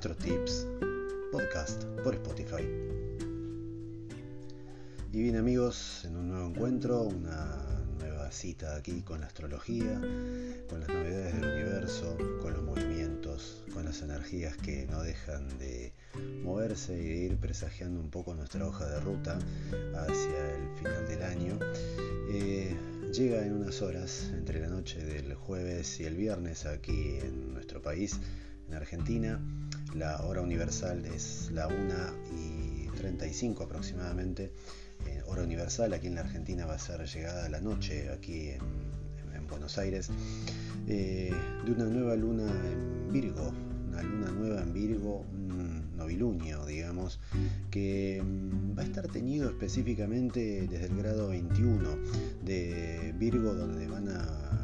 Astrotips, podcast por Spotify. Y bien amigos, en un nuevo encuentro, una nueva cita aquí con la astrología, con las novedades del universo, con los movimientos, con las energías que no dejan de moverse y de ir presagiando un poco nuestra hoja de ruta hacia el final del año. Eh, llega en unas horas, entre la noche del jueves y el viernes aquí en nuestro país, en Argentina. La hora universal es la 1 y 35 aproximadamente. Eh, hora universal aquí en la Argentina va a ser llegada la noche aquí en, Buenos Aires. Eh, de una nueva luna en Virgo, una luna nueva en Virgo, un novilunio, digamos, que mm, va a estar teñido específicamente desde el grado 21 de Virgo, donde van a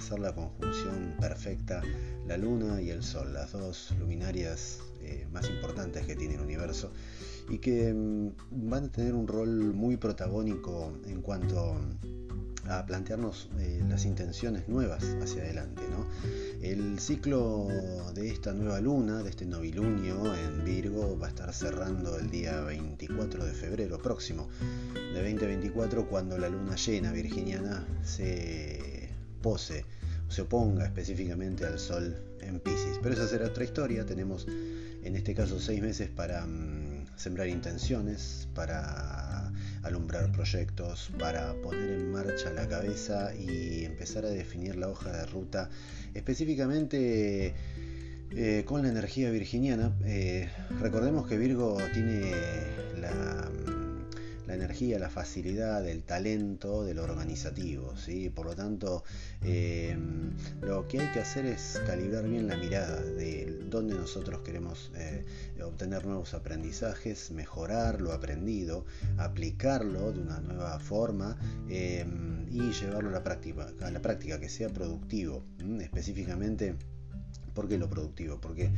hacer la conjunción perfecta la luna y el sol, las dos luminarias eh, más importantes que tiene el universo y que mm, van a tener un rol muy protagónico en cuanto a plantearnos eh, las intenciones nuevas hacia adelante. El ciclo de esta nueva luna, de este novilunio en Virgo, va a estar cerrando el día 24 de febrero próximo de 2024 cuando la luna llena virginiana se pose se oponga específicamente al Sol en Pisces. Pero esa será otra historia. Tenemos en este caso seis meses para mm, sembrar intenciones, para alumbrar proyectos, para poner en marcha la cabeza y empezar a definir la hoja de ruta específicamente eh, con la energía virginiana. Eh, recordemos que Virgo tiene la la energía, la facilidad, el talento de lo organizativo. ¿sí? Por lo tanto, eh, lo que hay que hacer es calibrar bien la mirada de dónde nosotros queremos eh, obtener nuevos aprendizajes, mejorar lo aprendido, aplicarlo de una nueva forma eh, y llevarlo a la práctica, a la práctica que sea productivo. Específicamente, ¿por qué lo productivo? Porque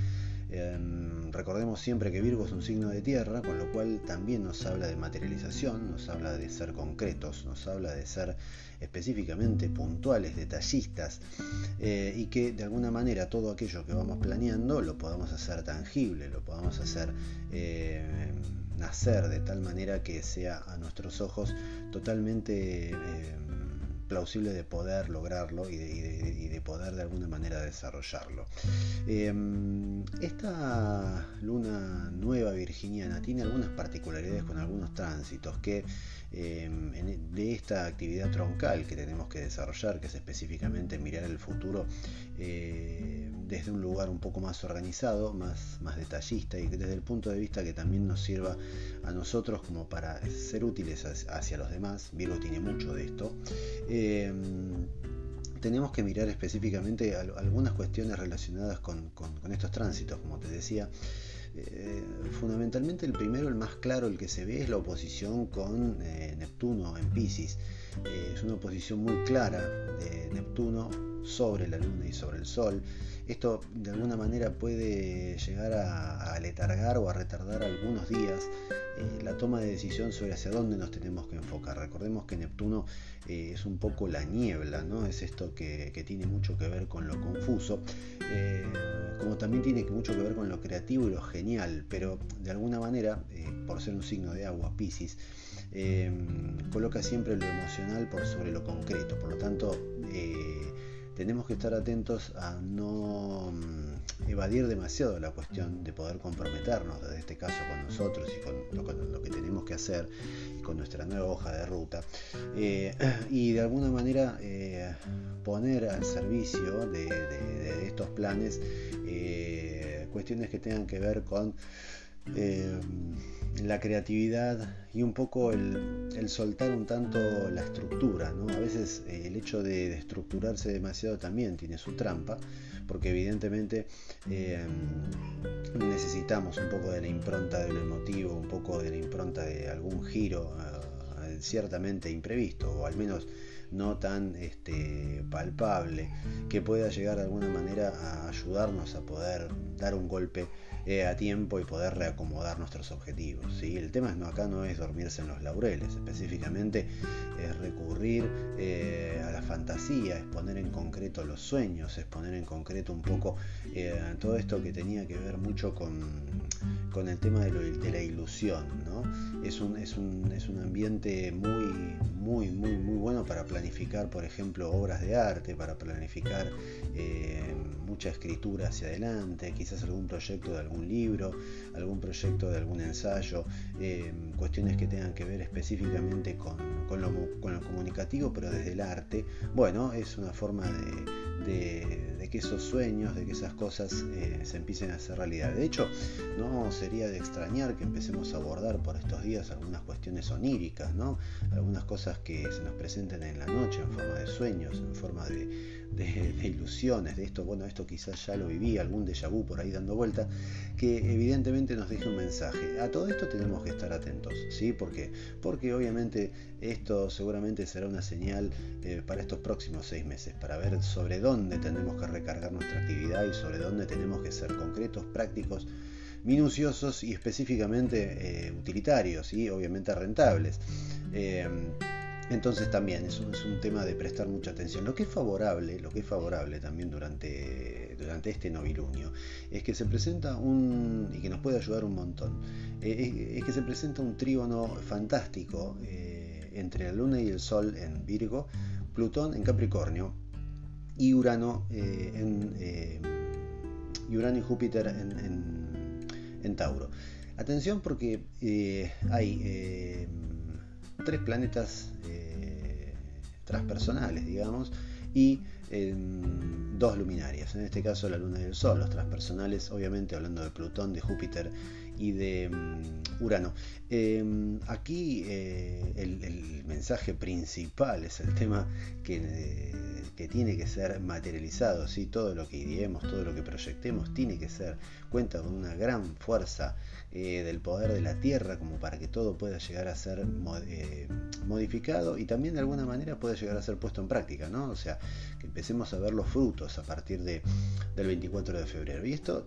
Em, recordemos siempre que Virgo es un signo de tierra, con lo cual también nos habla de materialización, nos habla de ser concretos, nos habla de ser específicamente puntuales, detallistas, eh, y que de alguna manera todo aquello que vamos planeando lo podamos hacer tangible, lo podamos hacer eh, nacer de tal manera que sea a nuestros ojos totalmente... Plausible de poder lograrlo y de, poder de alguna manera desarrollarlo. Em, esta luna nueva virginiana tiene algunas particularidades con algunos tránsitos que em, de esta actividad troncal que tenemos que desarrollar, que es específicamente mirar el futuro eh, desde un lugar un poco más organizado, más, más detallista y desde el punto de vista que también nos sirva a nosotros como para ser útiles hacia los demás. Virgo tiene mucho de esto. Em, tenemos que mirar específicamente algunas cuestiones relacionadas con, estos tránsitos, como te decía. Eh, fundamentalmente el primero, el más claro, el que se ve es la oposición con eh, Neptuno en Pisces. Eh, es una oposición muy clara de Neptuno sobre la Luna y sobre el Sol. Esto de alguna manera puede llegar a, aletargar o a retardar algunos días eh, la toma de decisión sobre hacia dónde nos tenemos que enfocar. Recordemos que Neptuno eh, es un poco la niebla, ¿no? Es esto que, tiene mucho que ver con lo confuso, eh, como también tiene mucho que ver con lo creativo y lo genial, pero de alguna manera, por ser un signo de agua, Pisces, coloca siempre lo emocional por sobre lo concreto. Por lo tanto, tenemos que estar atentos a no mm, evadir demasiado la cuestión de poder comprometernos, en este caso con nosotros y con lo, que tenemos que hacer y con nuestra nueva hoja de ruta. Eh, y de alguna manera eh, poner al servicio de, estos planes eh, cuestiones que tengan que ver con la creatividad y un poco el, soltar un tanto la estructura. ¿no? A veces eh, el hecho de, estructurarse demasiado también tiene su trampa, porque evidentemente eh, necesitamos un poco de la impronta de emotivo, un poco de la impronta de algún giro eh, ciertamente imprevisto, o al menos no tan este, palpable, que pueda llegar de alguna manera a ayudarnos a poder dar un golpe eh, a tiempo y poder reacomodar nuestros objetivos. ¿sí? El tema no, acá no es dormirse en los laureles, específicamente es recurrir eh, a la fantasía, es poner en concreto los sueños, es poner en concreto un poco eh, todo esto que tenía que ver mucho con, con el tema de, la ilusión. Es, un, es, un, es un ambiente muy, muy, muy, muy bueno para planificar, por ejemplo, obras de arte, para planificar mucha escritura hacia adelante, quizás algún proyecto de algún libro, algún proyecto de algún ensayo, eh, cuestiones que tengan que ver específicamente con, lo, comunicativo, pero desde el arte. Bueno, es una forma de, que esos sueños, de que esas cosas eh, se empiecen a hacer realidad. De hecho, no sería de extrañar que empecemos a abordar por estos días algunas cuestiones oníricas, ¿no? algunas cosas que se nos presenten en la noche en forma de sueños, en forma de ilusiones, de esto, bueno, esto quizás ya lo viví, algún déjà vu por ahí dando vuelta, que evidentemente nos deje un mensaje. A todo esto tenemos que estar atentos, ¿sí? ¿Por Porque obviamente esto seguramente será una señal eh, para estos próximos seis meses, para ver sobre dónde tenemos que recargar nuestra actividad y sobre dónde tenemos que ser concretos, prácticos, minuciosos y específicamente eh, utilitarios y obviamente rentables. Eh, entonces también es un, es un, tema de prestar mucha atención. Lo que es favorable, lo que es favorable también durante, durante este novilunio, es que se presenta un, y que nos puede ayudar un montón, eh, es, que se presenta un trígono fantástico entre la Luna y el Sol en Virgo, Plutón en Capricornio y Urano, en, Urano y Júpiter en Tauro. Atención porque hay tres planetas eh, transpersonales, digamos, y dos luminarias, en este caso la Luna y el Sol, los transpersonales, obviamente hablando de Plutón, de Júpiter y de mm, Urano. Em, aquí eh, el, mensaje principal es el tema que, eh, que tiene que ser materializado, ¿sí? todo lo que ideemos, todo lo que proyectemos tiene que ser, cuenta con una gran fuerza eh, del poder de la tierra como para que todo pueda llegar a ser modificado y también de alguna manera pueda llegar a ser puesto en práctica, ¿no? O sea, que empecemos a ver los frutos a partir de, del 24 de febrero. Y esto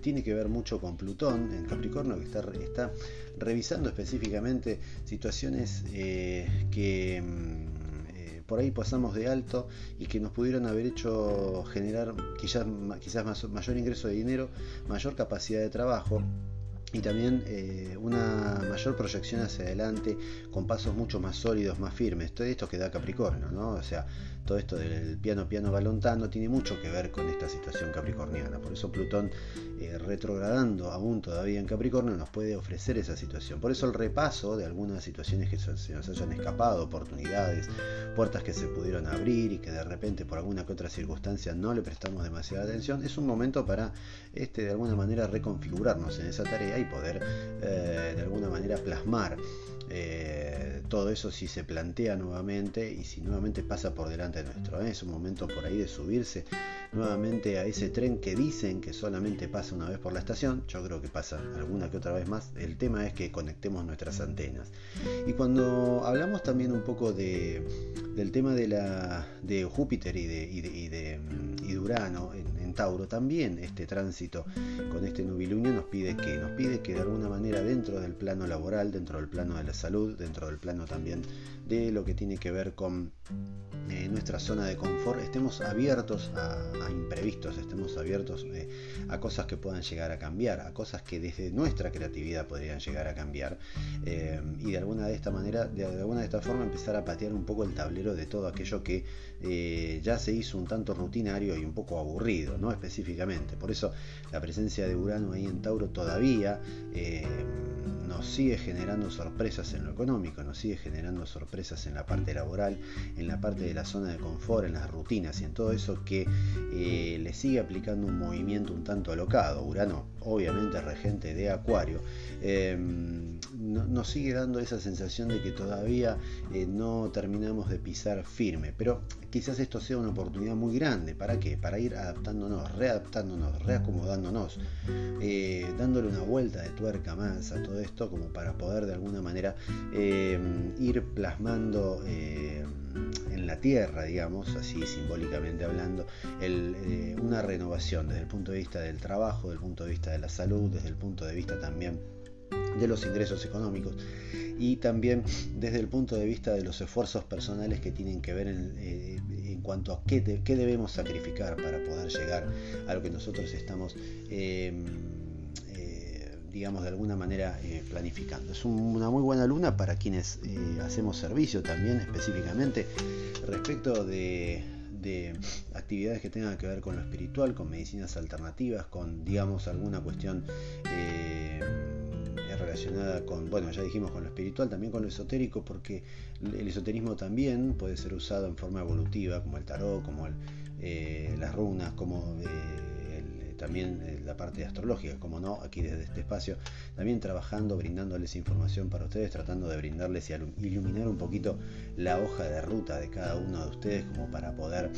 tiene que ver mucho con Plutón en Capricornio, que está, revisando específicamente situaciones que mm, por ahí pasamos de alto y que nos pudieron haber hecho generar quizás, quizás mayor ingreso de dinero, mayor capacidad de trabajo y también eh, una mayor proyección hacia adelante con pasos mucho más sólidos, más firmes. Todo esto que da Capricornio, ¿no? O sea, todo esto del piano piano balontano tiene mucho que ver con esta situación capricorniana. Por eso Plutón eh, retrogradando aún todavía en Capricornio nos puede ofrecer esa situación. Por eso el repaso de algunas situaciones que se nos hayan escapado, oportunidades, puertas que se pudieron abrir y que de repente por alguna que otra circunstancia no le prestamos demasiada atención, es un momento para este, de alguna manera reconfigurarnos en esa tarea y poder eh, de alguna manera plasmar eh, todo eso si se plantea nuevamente y si nuevamente pasa por delante de nuestro. ¿eh? Es un momento por ahí de subirse nuevamente a ese tren que dicen que solamente pasa una vez por la estación. Yo creo que pasa alguna que otra vez más. El tema es que conectemos nuestras antenas. Y cuando hablamos también un poco de, del tema de, la, de Júpiter y de, y de, y Urano en, en, Tauro, también este tránsito con este nubilunio nos pide que nos pide que de alguna manera dentro del plano laboral, dentro del plano de la salud, dentro del plano también de lo que tiene que ver con eh, nuestra zona de confort, estemos abiertos a, imprevistos, estemos abiertos eh, a cosas que puedan llegar a cambiar, a cosas que desde nuestra creatividad podrían llegar a cambiar eh, y de alguna de esta manera, de, alguna de esta forma empezar a patear un poco el tablero de todo aquello que ya se hizo un tanto rutinario y un poco aburrido, ¿no? Específicamente. Por eso la presencia de Urano ahí en Tauro todavía nos sigue generando sorpresas en lo económico, nos sigue generando sorpresas en la parte laboral, en la parte de la zona de confort, en las rutinas y en todo eso que eh, le sigue aplicando un movimiento un tanto alocado. Urano, obviamente regente de Acuario, em, nos sigue dando esa sensación de que todavía eh, no terminamos de pisar firme, pero quizás esto sea una oportunidad muy grande. ¿Para qué? Para ir adaptándonos, readaptándonos, reacomodándonos, eh, dándole una vuelta de tuerca más a todo esto esto como para poder de alguna manera ir plasmando en la tierra, digamos, así simbólicamente hablando, una renovación desde el punto de vista del trabajo, desde el punto de vista de la salud, desde el punto de vista también de los ingresos económicos y también desde el punto de vista de los esfuerzos personales que tienen que ver en, eh, cuanto a qué, debemos sacrificar para poder llegar a lo que nosotros estamos eh, digamos de alguna manera eh, planificando. Es una muy buena luna para quienes hacemos servicio también específicamente respecto de, de actividades que tengan que ver con lo espiritual, con medicinas alternativas, con digamos alguna cuestión relacionada con, bueno, ya dijimos con lo espiritual, también con lo esotérico, porque el esoterismo también puede ser usado en forma evolutiva, como el tarot, como eh, las runas, como eh, también eh, la parte astrológica, como no, aquí desde este espacio, también trabajando, brindándoles información para ustedes, tratando de brindarles y iluminar un poquito la hoja de ruta de cada uno de ustedes, como para poder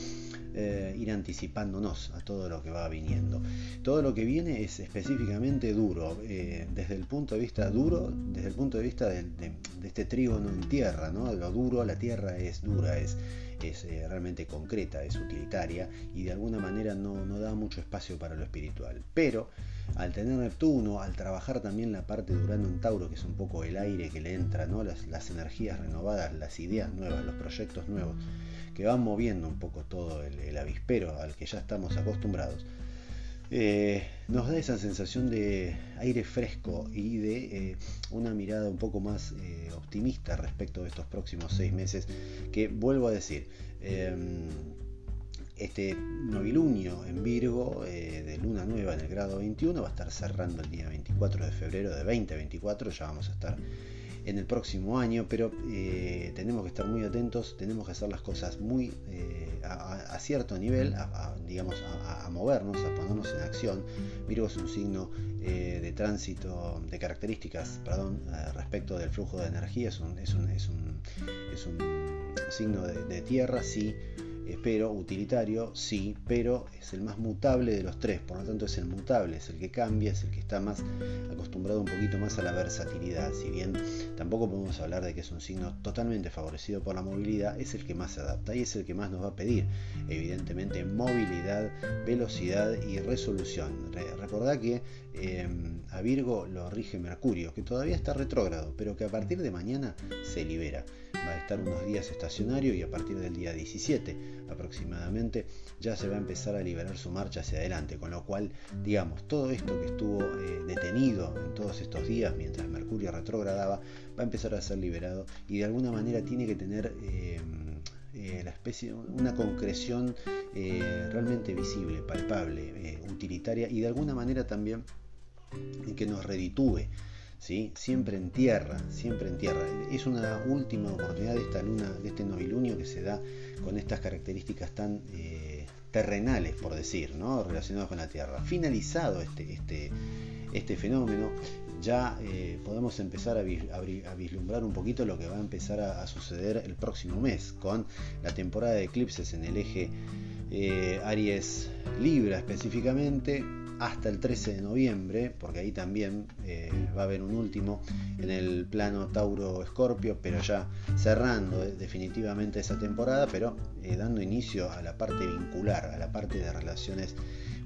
eh, ir anticipándonos a todo lo que va viniendo. Todo lo que viene es específicamente duro, eh, desde el punto de vista duro, desde el punto de vista de, este trígono en tierra, ¿no? Lo duro, la tierra es dura, es, es eh, realmente concreta, es utilitaria y de alguna manera no, no da mucho espacio para lo espiritual. Pero al tener Neptuno, al trabajar también la parte de Urano en Tauro, que es un poco el aire que le entra, ¿no? las, las energías renovadas, las ideas nuevas, los proyectos nuevos, que van moviendo un poco todo el, avispero al que ya estamos acostumbrados, eh, nos da esa sensación de aire fresco y de eh, una mirada un poco más eh, optimista respecto de estos próximos seis meses que vuelvo a decir em, este novilunio en Virgo de luna nueva en el grado 21 va a estar cerrando el día 24 de febrero de 2024 ya vamos a estar en el próximo año, pero eh, tenemos que estar muy atentos, tenemos que hacer las cosas muy eh, a, cierto nivel, a, digamos, a, movernos, a ponernos en acción. Virgo es un signo eh, de tránsito, de características, perdón, respecto del flujo de energía, es un, es un, es un, es un signo de, de tierra, sí pero utilitario sí, pero es el más mutable de los tres, por lo tanto es el mutable, es el que cambia, es el que está más acostumbrado un poquito más a la versatilidad, si bien tampoco podemos hablar de que es un signo totalmente favorecido por la movilidad, es el que más se adapta y es el que más nos va a pedir, evidentemente, movilidad, velocidad y resolución. Recordad que em, a Virgo lo rige Mercurio, que todavía está retrógrado, pero que a partir de mañana se libera va a estar unos días estacionario y a partir del día 17 aproximadamente ya se va a empezar a liberar su marcha hacia adelante, con lo cual, digamos, todo esto que estuvo eh, detenido en todos estos días mientras Mercurio retrogradaba, va a empezar a ser liberado y de alguna manera tiene que tener... Eh, eh, la especie, una concreción realmente visible, palpable, utilitaria y de alguna manera también que nos reditúe siempre en tierra, siempre en tierra. Es una última oportunidad de esta luna, de este novilunio que se da con estas características tan eh, terrenales, por decir, ¿no? relacionadas con la tierra. Finalizado este, este, este fenómeno, ya eh, podemos empezar a, vislumbrar un poquito lo que va a empezar a, suceder el próximo mes, con la temporada de eclipses en el eje eh, Aries Libra específicamente, hasta el 13 de noviembre, porque ahí también eh, va a haber un último en el plano Tauro-Escorpio, pero ya cerrando eh, definitivamente esa temporada, pero eh, dando inicio a la parte vincular, a la parte de relaciones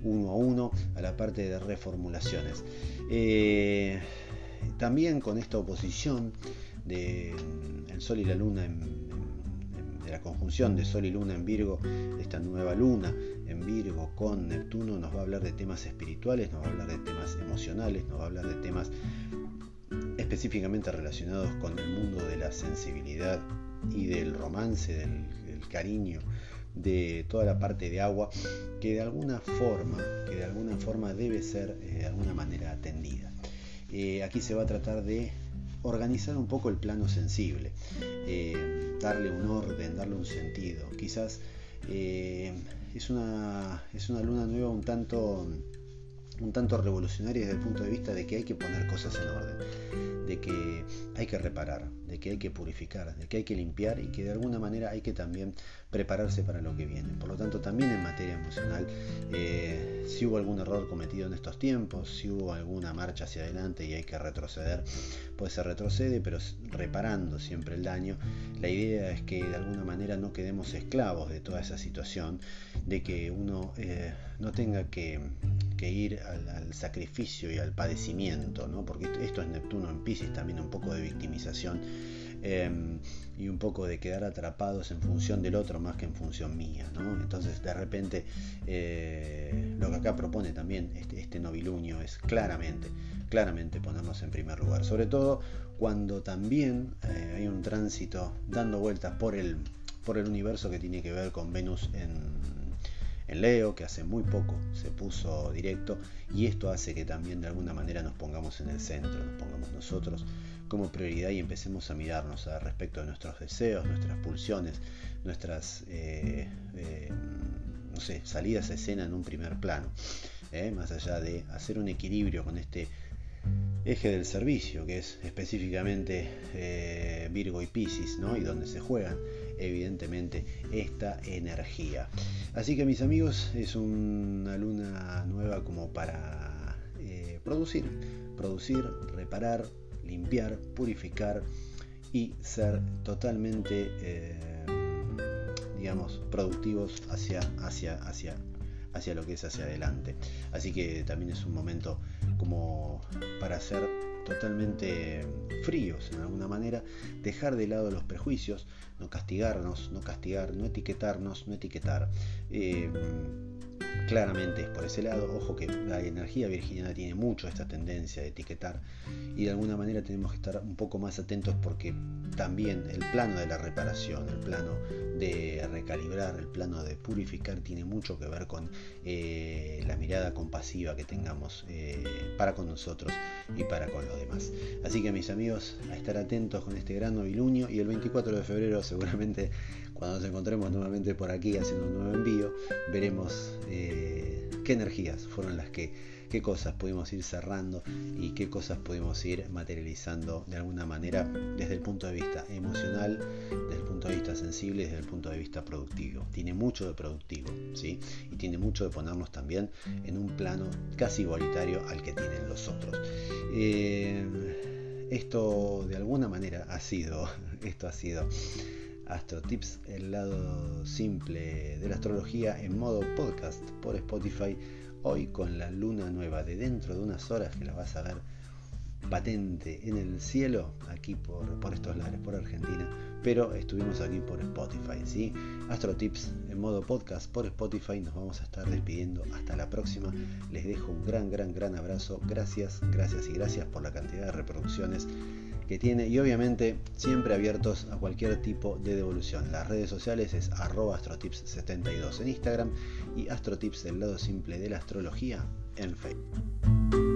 uno a uno, a la parte de reformulaciones. también con esta oposición de el Sol y la Luna de la conjunción de Sol y Luna en Virgo, esta nueva luna en Virgo con Neptuno nos va a hablar de temas espirituales, nos va a hablar de temas emocionales, nos va a hablar de temas específicamente relacionados con el mundo de la sensibilidad y del romance, del, cariño, de toda la parte de agua que de alguna forma, que de alguna forma debe ser eh, de alguna manera atendida. Eh, aquí se va a tratar de organizar un poco el plano sensible, eh, darle un orden, darle un sentido. Quizás es una, es una luna nueva un tanto un tanto revolucionaria desde el punto de vista de que hay que poner cosas en orden, de que hay que reparar, de que hay que purificar, de que hay que limpiar y que de alguna manera hay que también prepararse para lo que viene. Por lo tanto, también en materia emocional, eh, si hubo algún error cometido en estos tiempos, si hubo alguna marcha hacia adelante y hay que retroceder, pues se retrocede, pero reparando siempre el daño. La idea es que de alguna manera no quedemos esclavos de toda esa situación, de que uno eh, no tenga que, ir al, sacrificio y al padecimiento, ¿no? porque esto es Neptuno en Pisces, también un poco de victimización Em, y un poco de quedar atrapados en función del otro más que en función mía. ¿no? Entonces de repente eh, lo que acá propone también este, este novilunio es claramente, claramente ponernos en primer lugar, sobre todo cuando también eh, hay un tránsito dando vueltas por el, por el universo que tiene que ver con Venus en Leo, que hace muy poco se puso directo, y esto hace que también de alguna manera nos pongamos en el centro, nos pongamos nosotros como prioridad y empecemos a mirarnos a respecto de nuestros deseos, nuestras pulsiones, nuestras eh, eh, no sé, salidas a escena en un primer plano, ¿eh? más allá de hacer un equilibrio con este eje del servicio, que es específicamente Virgo y Pisces, ¿no? y donde se juegan evidentemente esta energía. Así que mis amigos, es una luna nueva como para producir, producir, reparar, limpiar, purificar y ser totalmente, eh, digamos, productivos hacia, hacia, hacia, hacia lo que es hacia adelante. Así que también es un momento como para ser totalmente fríos en alguna manera, dejar de lado los prejuicios, no castigarnos, no castigar, no etiquetarnos, no etiquetar. Eh, claramente es por ese lado. Ojo que la energía virginiana tiene mucho esta tendencia de etiquetar y de alguna manera tenemos que estar un poco más atentos porque también el plano de la reparación, el plano de recalibrar, el plano de purificar tiene mucho que ver con eh, la mirada compasiva que tengamos eh, para con nosotros y para con los demás. Así que mis amigos, a estar atentos con este gran novilunio y el 24 de febrero seguramente cuando nos encontremos nuevamente por aquí haciendo un nuevo envío, veremos eh, qué energías fueron las que, qué cosas pudimos ir cerrando y qué cosas pudimos ir materializando de alguna manera desde el punto de vista emocional, desde el punto de vista sensible, desde el punto de vista productivo. Tiene mucho de productivo, ¿sí? Y tiene mucho de ponernos también en un plano casi igualitario al que tienen los otros. Eh, esto de alguna manera ha sido, esto ha sido Astro Tips, el lado simple de la astrología en modo podcast por Spotify, hoy con la luna nueva de dentro de unas horas que la vas a ver patente en el cielo, aquí por, por estos lares, por Argentina, pero estuvimos aquí por Spotify, ¿sí? Astro Tips en modo podcast por Spotify, nos vamos a estar despidiendo. Hasta la próxima, les dejo un gran, gran, gran abrazo, gracias, gracias y gracias por la cantidad de reproducciones que tiene y obviamente siempre abiertos a cualquier tipo de devolución. Las redes sociales es arroba astrotips72 en Instagram y astrotips del lado simple de la astrología en Facebook.